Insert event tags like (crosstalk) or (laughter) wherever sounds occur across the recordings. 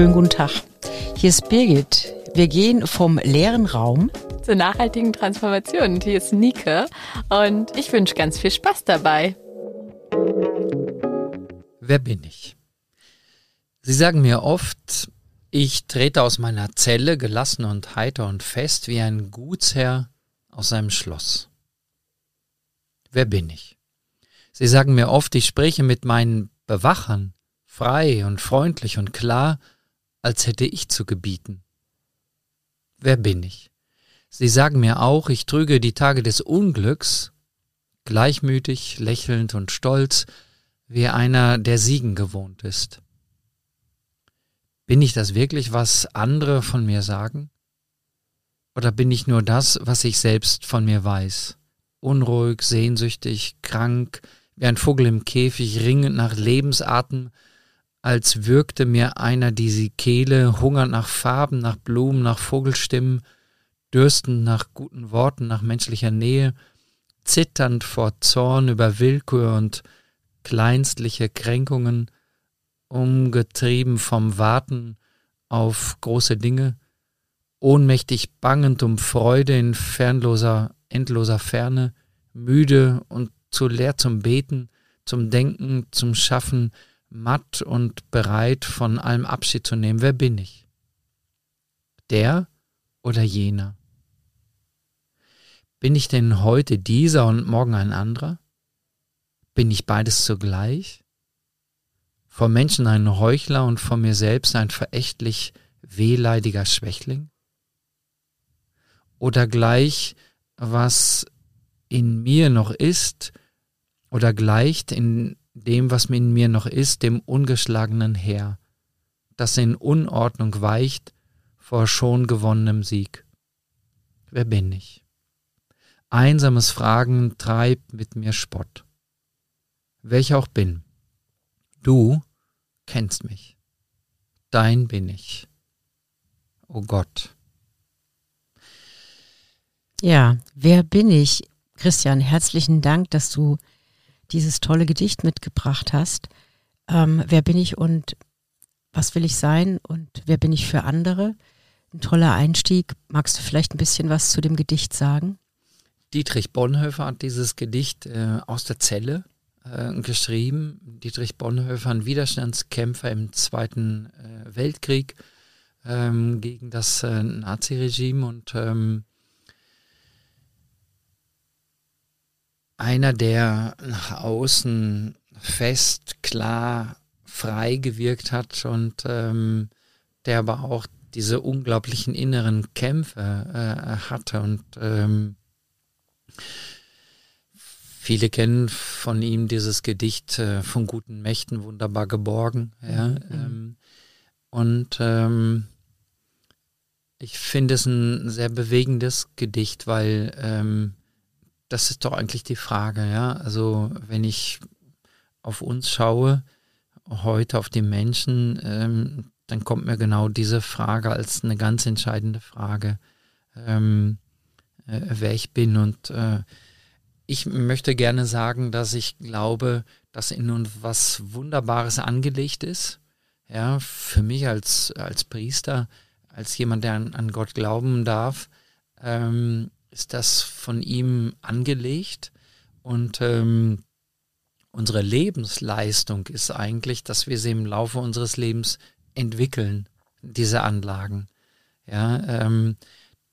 Schönen guten Tag. Hier ist Birgit. Wir gehen vom leeren Raum zur nachhaltigen Transformation. Und hier ist Nike und ich wünsche ganz viel Spaß dabei. Wer bin ich? Sie sagen mir oft, ich trete aus meiner Zelle gelassen und heiter und fest wie ein Gutsherr aus seinem Schloss. Wer bin ich? Sie sagen mir oft, ich spreche mit meinen Bewachern frei und freundlich und klar, als hätte ich zu gebieten. Wer bin ich? Sie sagen mir auch, ich trüge die Tage des Unglücks, gleichmütig, lächelnd und stolz, wie einer, der Siegen gewohnt ist. Bin ich das wirklich, was andere von mir sagen? Oder bin ich nur das, was ich selbst von mir weiß? Unruhig, sehnsüchtig, krank, wie ein Vogel im Käfig, ringend nach Lebensatem, als würgte mir einer die Kehle, hungernd nach Farben, nach Blumen, nach Vogelstimmen, dürstend nach guten Worten, nach menschlicher Nähe, zitternd vor Zorn über Willkür und kleinstliche Kränkungen, umgetrieben vom Warten auf große Dinge, ohnmächtig bangend um Freude in fernloser, endloser Ferne, müde und zu leer zum Beten, zum Denken, zum Schaffen, matt und bereit, von allem Abschied zu nehmen. Wer bin ich? Der oder jener? Bin ich denn heute dieser und morgen ein anderer? Bin ich beides zugleich? Vor Menschen ein Heuchler und vor mir selbst ein verächtlich wehleidiger Schwächling? Oder gleich, was in mir noch ist, oder gleicht in dem, was in mir noch ist, dem ungeschlagenen Heer, das in Unordnung weicht vor schon gewonnenem Sieg. Wer bin ich? Einsames Fragen treibt mit mir Spott. Ich auch bin, du kennst mich. Dein bin ich. O oh Gott. Ja, wer bin ich? Christian, herzlichen Dank, dass du dieses tolle Gedicht mitgebracht hast. Ähm, wer bin ich und was will ich sein und wer bin ich für andere? Ein toller Einstieg. Magst du vielleicht ein bisschen was zu dem Gedicht sagen? Dietrich Bonhoeffer hat dieses Gedicht äh, aus der Zelle äh, geschrieben. Dietrich Bonhoeffer, ein Widerstandskämpfer im Zweiten äh, Weltkrieg ähm, gegen das äh, Naziregime und ähm, einer, der nach außen fest, klar, frei gewirkt hat und ähm, der aber auch diese unglaublichen inneren Kämpfe äh, hatte und ähm, viele kennen von ihm dieses Gedicht äh, von guten Mächten wunderbar geborgen. Ja, mhm. ähm, und ähm, ich finde es ein sehr bewegendes Gedicht, weil ähm, das ist doch eigentlich die Frage, ja. Also wenn ich auf uns schaue, heute auf die Menschen, ähm, dann kommt mir genau diese Frage als eine ganz entscheidende Frage, ähm, äh, wer ich bin. Und äh, ich möchte gerne sagen, dass ich glaube, dass in uns was Wunderbares angelegt ist. Ja, für mich als, als Priester, als jemand, der an, an Gott glauben darf, ähm, ist das von ihm angelegt und ähm, unsere Lebensleistung ist eigentlich, dass wir sie im Laufe unseres Lebens entwickeln, diese Anlagen. Ja, ähm,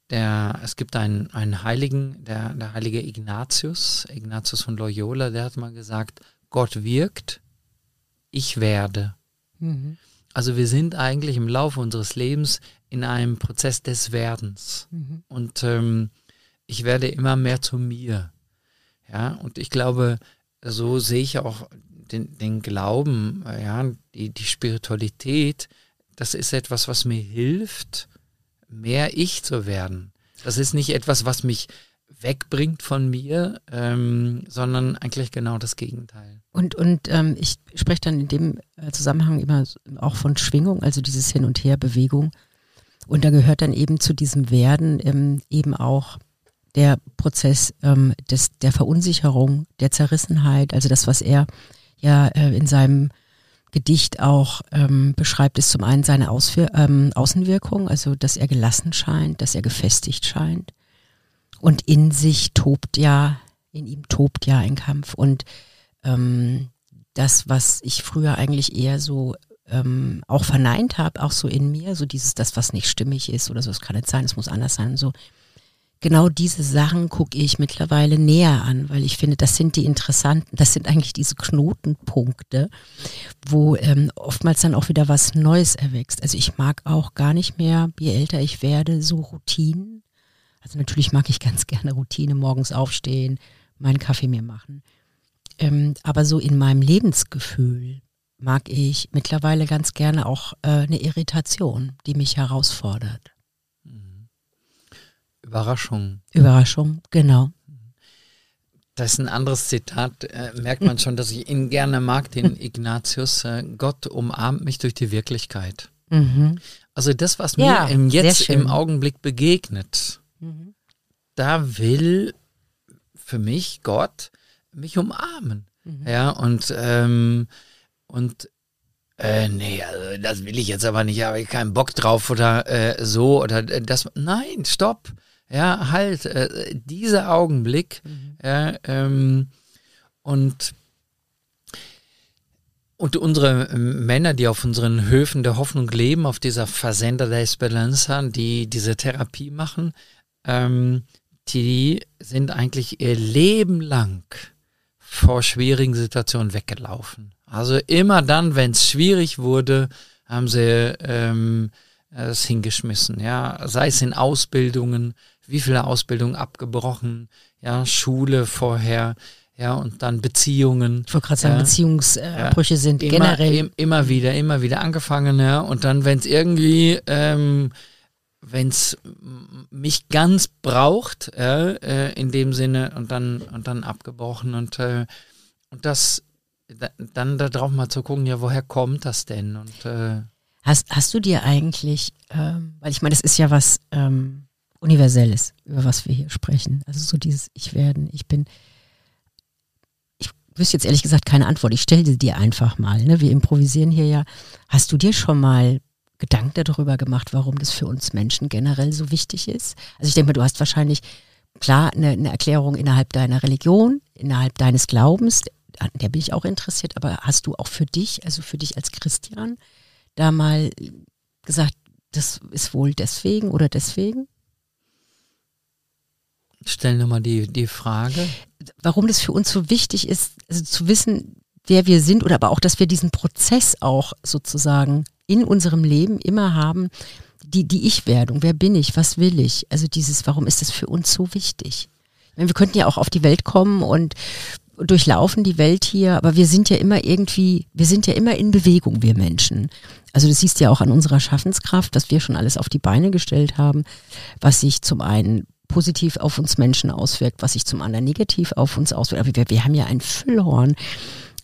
der, es gibt einen, einen Heiligen, der, der heilige Ignatius, Ignatius von Loyola, der hat mal gesagt, Gott wirkt, ich werde. Mhm. Also wir sind eigentlich im Laufe unseres Lebens in einem Prozess des Werdens. Mhm. Und ähm, ich werde immer mehr zu mir. Ja, und ich glaube, so sehe ich auch den, den Glauben, ja, die, die Spiritualität, das ist etwas, was mir hilft, mehr ich zu werden. Das ist nicht etwas, was mich wegbringt von mir, ähm, sondern eigentlich genau das Gegenteil. Und, und ähm, ich spreche dann in dem äh, Zusammenhang immer auch von Schwingung, also dieses Hin und Her Bewegung. Und da gehört dann eben zu diesem Werden ähm, eben auch der Prozess ähm, des, der Verunsicherung, der Zerrissenheit, also das, was er ja äh, in seinem Gedicht auch ähm, beschreibt, ist zum einen seine Auswir ähm, Außenwirkung, also dass er gelassen scheint, dass er gefestigt scheint. Und in sich tobt ja, in ihm tobt ja ein Kampf. Und ähm, das, was ich früher eigentlich eher so ähm, auch verneint habe, auch so in mir, so dieses, das, was nicht stimmig ist oder so, es kann nicht sein, es muss anders sein so. Genau diese Sachen gucke ich mittlerweile näher an, weil ich finde, das sind die interessanten, das sind eigentlich diese Knotenpunkte, wo ähm, oftmals dann auch wieder was Neues erwächst. Also ich mag auch gar nicht mehr, je älter ich werde, so Routinen. Also natürlich mag ich ganz (laughs) gerne Routine, morgens aufstehen, meinen Kaffee mir machen. Ähm, aber so in meinem Lebensgefühl mag ich mittlerweile ganz gerne auch äh, eine Irritation, die mich herausfordert. Überraschung. Überraschung, genau. Das ist ein anderes Zitat, äh, merkt man schon, dass ich ihn gerne mag, den (laughs) Ignatius. Äh, Gott umarmt mich durch die Wirklichkeit. Mhm. Also das, was ja, mir im Jetzt im Augenblick begegnet, mhm. da will für mich Gott mich umarmen. Mhm. Ja, und ähm, und äh, nee, also das will ich jetzt aber nicht, habe ich keinen Bock drauf oder äh, so oder äh, das. Nein, stopp. Ja, halt, äh, dieser Augenblick. Mhm. Ja, ähm, und und unsere Männer, die auf unseren Höfen der Hoffnung leben, auf dieser Versender der Esperanza, die diese Therapie machen, ähm, die sind eigentlich ihr Leben lang vor schwierigen Situationen weggelaufen. Also immer dann, wenn es schwierig wurde, haben sie ähm, es hingeschmissen. Ja, sei es in Ausbildungen, wie viele Ausbildungen abgebrochen, ja, Schule vorher, ja, und dann Beziehungen. Ich wollte gerade sagen, ja, Beziehungsbrüche ja, sind immer, generell. Im, immer wieder, immer wieder angefangen, ja. Und dann, wenn es irgendwie, ähm, wenn es mich ganz braucht, ja, äh, in dem Sinne, und dann, und dann abgebrochen. Und, äh, und das dann darauf mal zu gucken, ja, woher kommt das denn? Und, äh hast, hast du dir eigentlich, ähm, weil ich meine, das ist ja was ähm, Universelles, über was wir hier sprechen. Also so dieses Ich werden, ich bin. Ich wüsste jetzt ehrlich gesagt keine Antwort. Ich stelle dir einfach mal. Ne? Wir improvisieren hier ja. Hast du dir schon mal Gedanken darüber gemacht, warum das für uns Menschen generell so wichtig ist? Also ich denke mal, du hast wahrscheinlich klar eine, eine Erklärung innerhalb deiner Religion, innerhalb deines Glaubens, an der bin ich auch interessiert, aber hast du auch für dich, also für dich als Christian, da mal gesagt, das ist wohl deswegen oder deswegen? Stell nochmal die, die Frage. Warum das für uns so wichtig ist, also zu wissen, wer wir sind oder aber auch, dass wir diesen Prozess auch sozusagen in unserem Leben immer haben, die, die Ich-Werdung, wer bin ich, was will ich? Also dieses, warum ist das für uns so wichtig? Wir könnten ja auch auf die Welt kommen und durchlaufen die Welt hier, aber wir sind ja immer irgendwie, wir sind ja immer in Bewegung, wir Menschen. Also das siehst du ja auch an unserer Schaffenskraft, dass wir schon alles auf die Beine gestellt haben, was sich zum einen positiv auf uns Menschen auswirkt, was sich zum anderen negativ auf uns auswirkt. Aber wir, wir haben ja ein Füllhorn.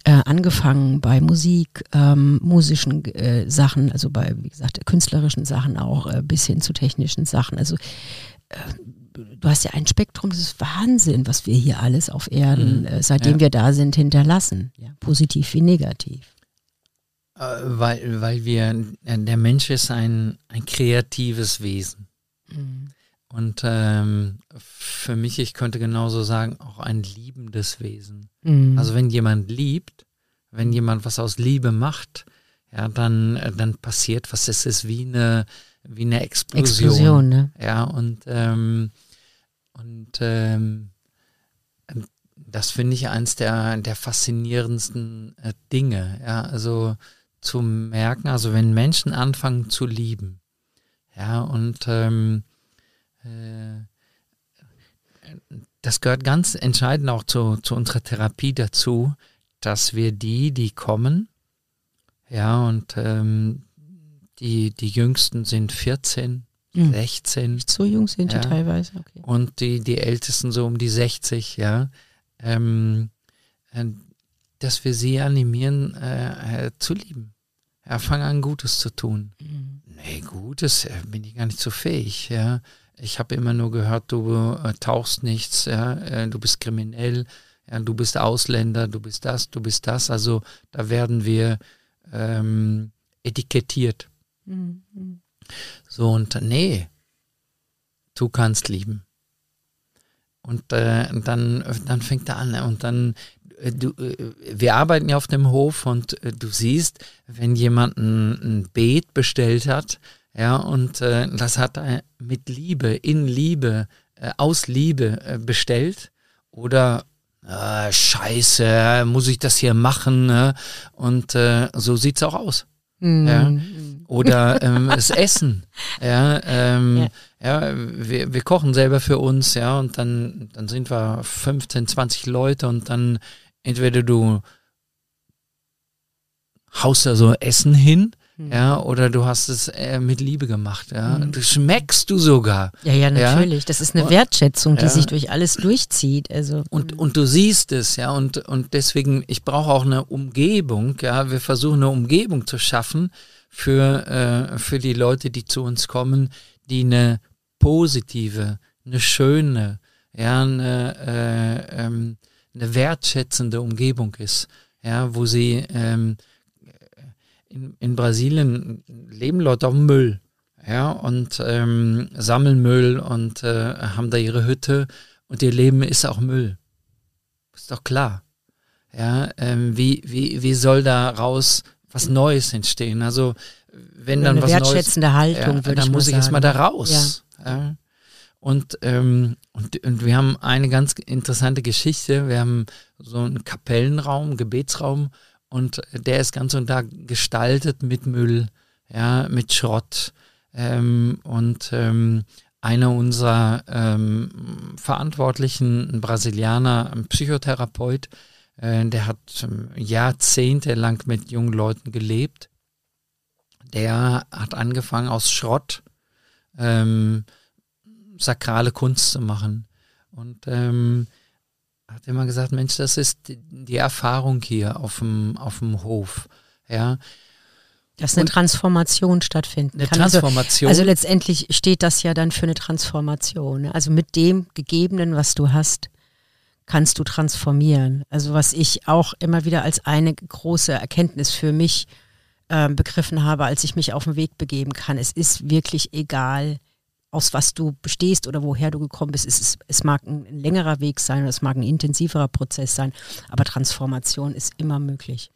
Äh, angefangen bei Musik, ähm, musischen äh, Sachen, also bei, wie gesagt, künstlerischen Sachen auch, äh, bis hin zu technischen Sachen. Also äh, du hast ja ein Spektrum, das ist Wahnsinn, was wir hier alles auf Erden, mhm. äh, seitdem ja. wir da sind, hinterlassen. Ja, positiv wie negativ. Äh, weil, weil wir, der Mensch ist ein, ein kreatives Wesen. Und ähm, für mich, ich könnte genauso sagen, auch ein liebendes Wesen. Mhm. Also wenn jemand liebt, wenn jemand was aus Liebe macht, ja, dann, äh, dann passiert was. Es ist wie eine, wie eine Explosion. Explosion ne? Ja, und, ähm, und ähm, das finde ich eins der, der faszinierendsten äh, Dinge. Ja, also zu merken, also wenn Menschen anfangen zu lieben, ja, und ähm, äh, das gehört ganz entscheidend auch zu, zu unserer Therapie dazu, dass wir die, die kommen, ja, und ähm, die, die jüngsten sind 14, mhm. 16. Nicht so jung sind ja. die teilweise, okay. Und die, die ältesten so um die 60, ja. Ähm, äh, dass wir sie animieren, äh, äh, zu lieben. Ja, fang an, Gutes zu tun. Mhm. Nee, Gutes äh, bin ich gar nicht so fähig, ja. Ich habe immer nur gehört, du äh, tauchst nichts, ja, äh, du bist kriminell, ja, du bist Ausländer, du bist das, du bist das. Also da werden wir ähm, etikettiert. Mhm. So, und nee, du kannst lieben. Und äh, dann, dann fängt er an und dann, äh, du, äh, wir arbeiten ja auf dem Hof und äh, du siehst, wenn jemand ein, ein Beet bestellt hat, ja, und äh, das hat er mit Liebe, in Liebe, äh, aus Liebe äh, bestellt oder äh, Scheiße, muss ich das hier machen? Ne? Und äh, so sieht's auch aus. Mhm. Ja. Oder ähm, das Essen. (laughs) Ja, ähm, ja. ja wir, wir kochen selber für uns, ja, und dann, dann sind wir 15, 20 Leute und dann entweder du haust da so Essen hin, ja, oder du hast es äh, mit Liebe gemacht, ja. Mhm. Du schmeckst du sogar. Ja, ja, natürlich. Das ist eine Wertschätzung, die Ja. sich durch alles durchzieht. Also Und, und du siehst es, ja, und, und deswegen, ich brauche auch eine Umgebung, ja, wir versuchen eine Umgebung zu schaffen für, äh, für die Leute, die zu uns kommen, die eine positive, eine schöne, ja, eine, äh, ähm, eine wertschätzende Umgebung ist, ja, wo sie ähm, in, in Brasilien leben Leute auf Müll, ja, und ähm, sammeln Müll und äh, haben da ihre Hütte und ihr Leben ist auch Müll. Ist doch klar. Ja, ähm, wie, wie, wie soll daraus was Neues entstehen? Also, wenn dann eine was Neues. wertschätzende Haltung, Ja, würde dann ich muss ich erstmal da raus. Ja. Und, ähm, und, und wir haben eine ganz interessante Geschichte. Wir haben so einen Kapellenraum, Gebetsraum und der ist ganz und da gestaltet mit Müll, ja, mit Schrott. Ähm, und ähm, einer unserer ähm, Verantwortlichen, ein Brasilianer, ein Psychotherapeut, äh, der hat ähm, jahrzehntelang mit jungen Leuten gelebt. Der hat angefangen aus Schrott ähm, sakrale Kunst zu machen. Und ähm, hat immer gesagt, Mensch, das ist die, die Erfahrung hier auf dem, auf dem Hof. Ja, Dass eine Und- Transformation stattfinden eine kann. Also- Transformation. Also letztendlich steht das ja dann für eine Transformation. Also mit dem Gegebenen, was du hast, kannst du transformieren. Also was ich auch immer wieder als eine große Erkenntnis für mich ähm, begriffen habe, als ich mich auf den Weg begeben kann. Es ist wirklich egal, aus was du bestehst oder woher du gekommen bist. Es, ist, es mag ein, längerer Weg sein oder es mag ein intensiverer Prozess sein, aber Transformation ist immer möglich.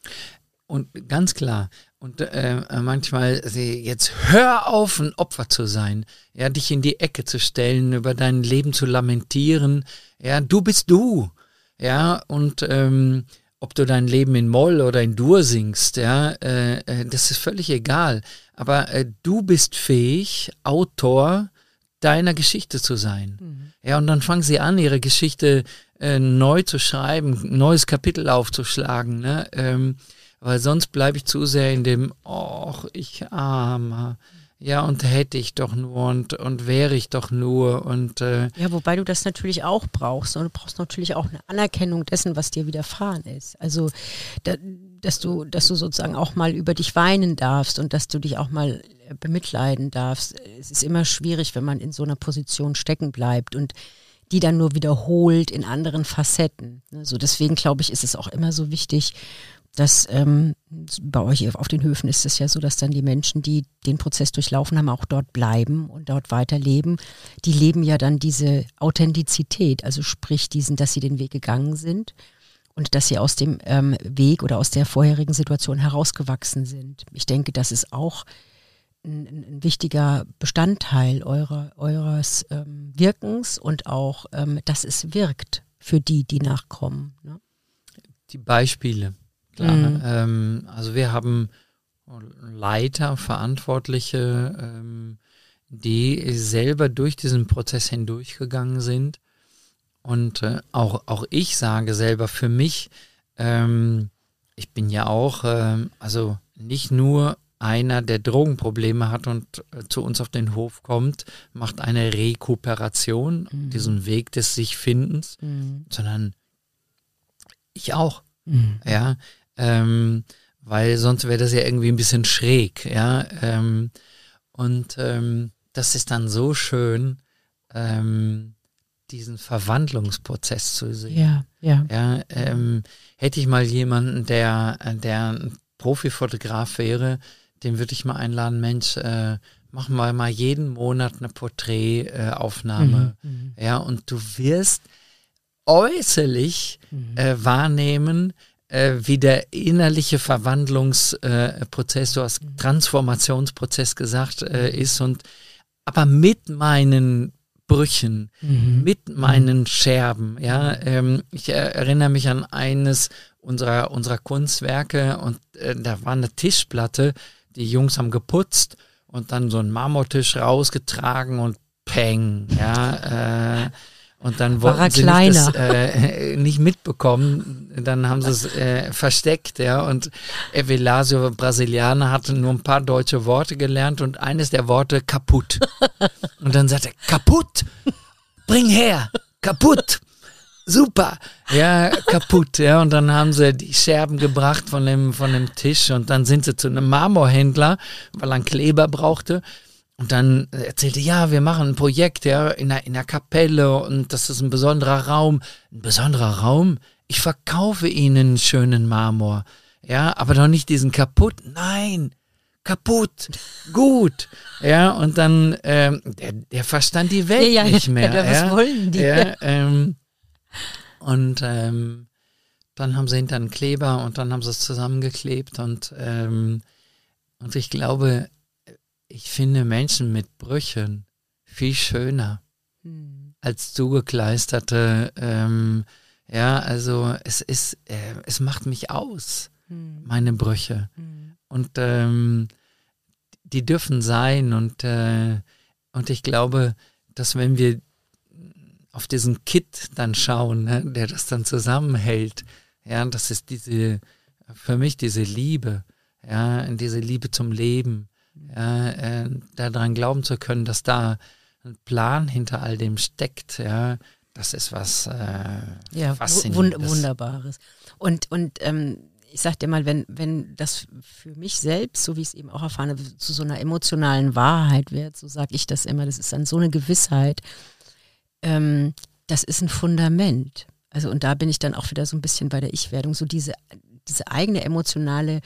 Und ganz klar. Und äh, manchmal, sie, jetzt hör auf, ein Opfer zu sein. Ja, dich in die Ecke zu stellen, über dein Leben zu lamentieren. Ja, du bist du. Ja, und ähm, ob du dein Leben in Moll oder in Dur singst, ja, äh, äh, das ist völlig egal. Aber äh, du bist fähig, Autor deiner Geschichte zu sein. Ja, und dann fangen sie an, ihre Geschichte äh, neu zu schreiben, ein neues Kapitel aufzuschlagen, ne? Ähm, weil sonst bleibe ich zu sehr in dem, och, ich armer, ja, und hätte ich doch nur und, und wäre ich doch nur und äh, Ja, wobei du das natürlich auch brauchst. Und du brauchst natürlich auch eine Anerkennung dessen, was dir widerfahren ist. Also, da, dass du, dass du sozusagen auch mal über dich weinen darfst und dass du dich auch mal bemitleiden darfst. Es ist immer schwierig, wenn man in so einer Position stecken bleibt und die dann nur wiederholt in anderen Facetten. Also deswegen glaube ich, ist es auch immer so wichtig, dass ähm, bei euch auf den Höfen ist es ja so, dass dann die Menschen, die den Prozess durchlaufen haben, auch dort bleiben und dort weiterleben. Die leben ja dann diese Authentizität, also sprich diesen, dass sie den Weg gegangen sind und dass sie aus dem ähm, Weg oder aus der vorherigen Situation herausgewachsen sind. Ich denke, das ist auch ein, ein wichtiger Bestandteil eurer, eures ähm, Wirkens und auch, ähm, dass es wirkt für die, die nachkommen. Ne? die Beispiele. Klar, Mhm. ähm, also wir haben Leiter, Verantwortliche, ähm, die selber durch diesen Prozess hindurchgegangen sind. Und äh, auch, auch ich sage selber für mich, ähm, ich bin ja auch, ähm, also nicht nur einer, der Drogenprobleme hat und äh, zu uns auf den Hof kommt, macht eine Rekuperation, Mhm. diesen Weg des Sich-Findens, sondern ich auch. Mhm. Ja, ähm, weil sonst wäre das ja irgendwie ein bisschen schräg, ja. Ähm, und ähm, das ist dann so schön, ähm, diesen Verwandlungsprozess zu sehen. Ja, ja. Ja, ähm, hätte ich mal jemanden, der, der ein Profifotograf wäre, den würde ich mal einladen, Mensch, äh, machen wir mal jeden Monat eine Porträtaufnahme. Mhm, mhm, ja, und du wirst äußerlich mhm. äh, wahrnehmen, äh, wie der innerliche Verwandlungsprozess, du hast mhm. Transformationsprozess gesagt, äh, mhm. ist und aber mit meinen Brüchen, mhm. mit meinen Scherben, ja, ähm, ich erinnere mich an eines unserer, unserer Kunstwerke und äh, da war eine Tischplatte, die Jungs haben geputzt und dann so einen Marmortisch rausgetragen und peng, ja, äh, und dann wollten sie nicht, das, äh, (laughs) nicht mitbekommen, dann haben sie es äh, versteckt, ja. Und Evelasio Brasilianer hatte nur ein paar deutsche Worte gelernt und eines der Worte kaputt. Und dann sagte er, kaputt, bring her, kaputt super, ja, kaputt, ja. Und dann haben sie die Scherben gebracht von dem, von dem Tisch und dann sind sie zu einem Marmorhändler, weil er einen Kleber brauchte. Und dann erzählte, ja, wir machen ein Projekt, ja, in der, in der Kapelle und das ist ein besonderer Raum. Ein besonderer Raum? Ich verkaufe Ihnen einen schönen Marmor. Ja, aber doch nicht diesen kaputt. Nein, kaputt, gut. Ja, und dann, ähm, der, der verstand die Welt ja, ja, nicht mehr. Ja, was wollen die? Ja, ähm, und ähm, dann haben sie hinter einen Kleber und dann haben sie es zusammengeklebt und, ähm, und ich glaube, ich finde Menschen mit Brüchen viel schöner hm. als zugekleisterte. Ähm, ja, also es ist, äh, es macht mich aus, hm. meine Brüche. Hm. Und ähm, die dürfen sein und, äh, und ich glaube, dass wenn wir auf diesen Kit dann schauen, ne, der das dann zusammenhält. Ja, das ist diese, für mich diese Liebe, ja, diese Liebe zum Leben, ja, äh, daran glauben zu können, dass da ein Plan hinter all dem steckt, ja, das ist was äh, ja, Faszinierendes. Wund Wunderbares. Und, und ähm, ich sag dir mal, wenn, wenn das für mich selbst, so wie ich es eben auch erfahren habe, zu so einer emotionalen Wahrheit wird, so sage ich das immer, das ist dann so eine Gewissheit, ähm, das ist ein Fundament. Also und da bin ich dann auch wieder so ein bisschen bei der Ich-Werdung, so diese, diese eigene emotionale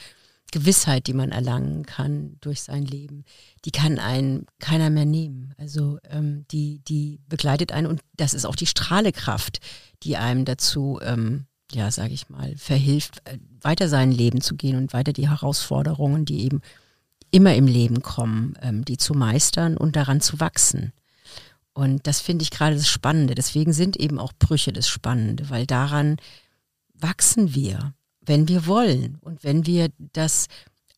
Gewissheit, die man erlangen kann durch sein Leben, die kann einen keiner mehr nehmen. Also ähm, die, die begleitet einen und das ist auch die Strahlekraft, die einem dazu, ähm, ja, sage ich mal, verhilft, äh, weiter sein Leben zu gehen und weiter die Herausforderungen, die eben immer im Leben kommen, ähm, die zu meistern und daran zu wachsen. Und das finde ich gerade das Spannende. Deswegen sind eben auch Brüche das Spannende, weil daran wachsen wir, wenn wir wollen und wenn wir das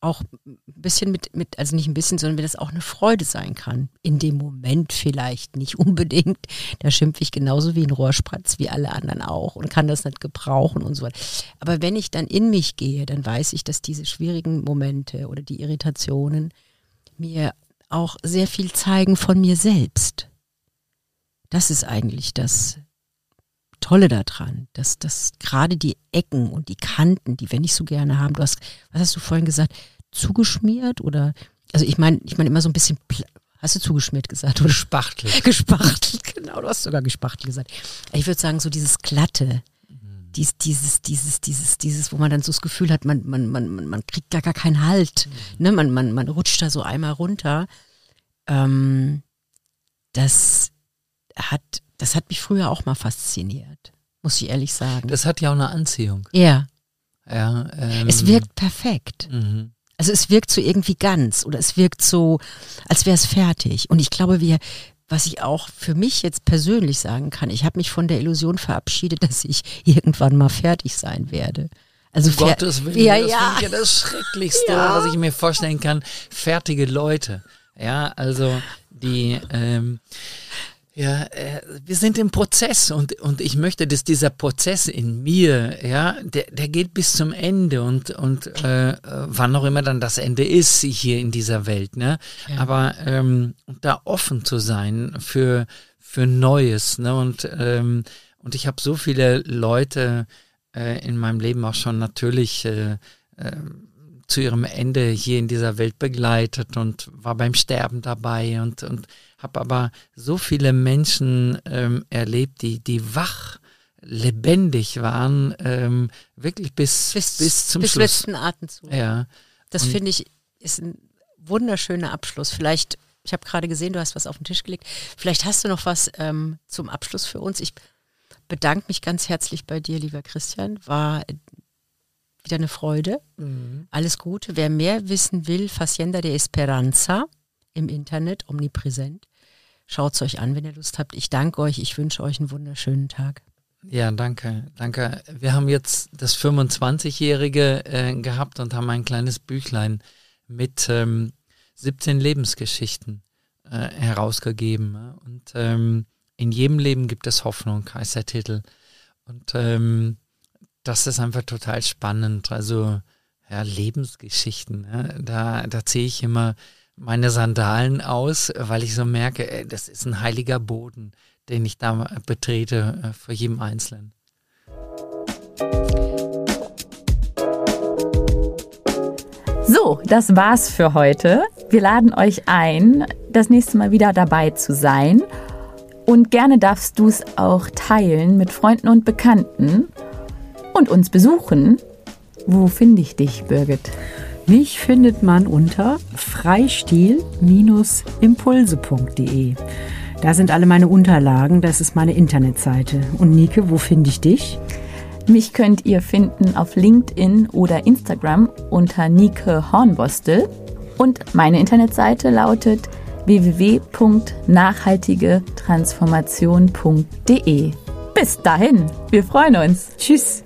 auch ein bisschen mit, mit, also nicht ein bisschen, sondern wenn das auch eine Freude sein kann. In dem Moment vielleicht nicht unbedingt. Da schimpfe ich genauso wie ein Rohrspratz, wie alle anderen auch und kann das nicht gebrauchen und so weiter. Aber wenn ich dann in mich gehe, dann weiß ich, dass diese schwierigen Momente oder die Irritationen mir auch sehr viel zeigen von mir selbst. Das ist eigentlich das Tolle daran, dass, dass gerade die Ecken und die Kanten, die wir nicht so gerne haben, du hast, was hast du vorhin gesagt, zugeschmiert oder, also ich meine, ich meine immer so ein bisschen, hast du zugeschmiert gesagt? Oder? (laughs) Gespachtelt. Gespachtelt, (laughs) genau, du hast sogar gespachtelt gesagt. Ich würde sagen, so dieses Glatte, dies, dieses, dieses, dieses, dieses, wo man dann so das Gefühl hat, man, man, man, man kriegt gar, gar keinen Halt. Mhm. Ne? Man, man, man rutscht da so einmal runter. Ähm, das hat, das hat mich früher auch mal fasziniert, muss ich ehrlich sagen. Das hat ja auch eine Anziehung. Ja. Ja. Ähm, es wirkt perfekt. Mhm. Also es wirkt so irgendwie ganz oder es wirkt so, als wäre es fertig. Und ich glaube, wir, was ich auch für mich jetzt persönlich sagen kann, ich habe mich von der Illusion verabschiedet, (laughs) dass ich irgendwann mal fertig sein werde. Also um Gottes Willen, ja, das ja. ja das Schrecklichste, ja. was ich mir vorstellen kann. Fertige Leute. Ja, also die ähm, ja, äh, wir sind im Prozess und, und ich möchte, dass dieser Prozess in mir, ja, der, der geht bis zum Ende und, und äh, wann auch immer dann das Ende ist hier in dieser Welt, ne? Ja. Aber ähm, da offen zu sein für, für Neues, ne? Und, ähm, und ich habe so viele Leute äh, in meinem Leben auch schon natürlich äh, äh, zu ihrem Ende hier in dieser Welt begleitet und war beim Sterben dabei und, und habe aber so viele Menschen ähm, erlebt, die, die wach lebendig waren, ähm, wirklich bis, bis, bis zum bis Schluss. letzten Atemzug. Ja. Das finde ich ist ein wunderschöner Abschluss. Vielleicht, ich habe gerade gesehen, du hast was auf den Tisch gelegt. Vielleicht hast du noch was ähm, zum Abschluss für uns. Ich bedanke mich ganz herzlich bei dir, lieber Christian. War wieder eine Freude. Mhm. Alles Gute. Wer mehr wissen will, Facienda de Esperanza im Internet, omnipräsent. Schaut es euch an, wenn ihr Lust habt. Ich danke euch. Ich wünsche euch einen wunderschönen Tag. Ja, danke, danke. Wir haben jetzt das 25-Jährige äh, gehabt und haben ein kleines Büchlein mit ähm, 17 Lebensgeschichten äh, herausgegeben. Und ähm, in jedem Leben gibt es Hoffnung, heißt der Titel. Und ähm, das ist einfach total spannend. Also ja, Lebensgeschichten. Ja. Da, da ziehe ich immer meine Sandalen aus, weil ich so merke, ey, das ist ein heiliger Boden, den ich da betrete äh, vor jedem Einzelnen. So, das war's für heute. Wir laden euch ein, das nächste Mal wieder dabei zu sein. Und gerne darfst du es auch teilen mit Freunden und Bekannten und uns besuchen. Wo finde ich dich, Birgit? Mich findet man unter freistil-impulse.de. Da sind alle meine Unterlagen, das ist meine Internetseite. Und Nike, wo finde ich dich? Mich könnt ihr finden auf LinkedIn oder Instagram unter Nike Hornbostel. Und meine Internetseite lautet www.nachhaltigetransformation.de. Bis dahin, wir freuen uns. Tschüss.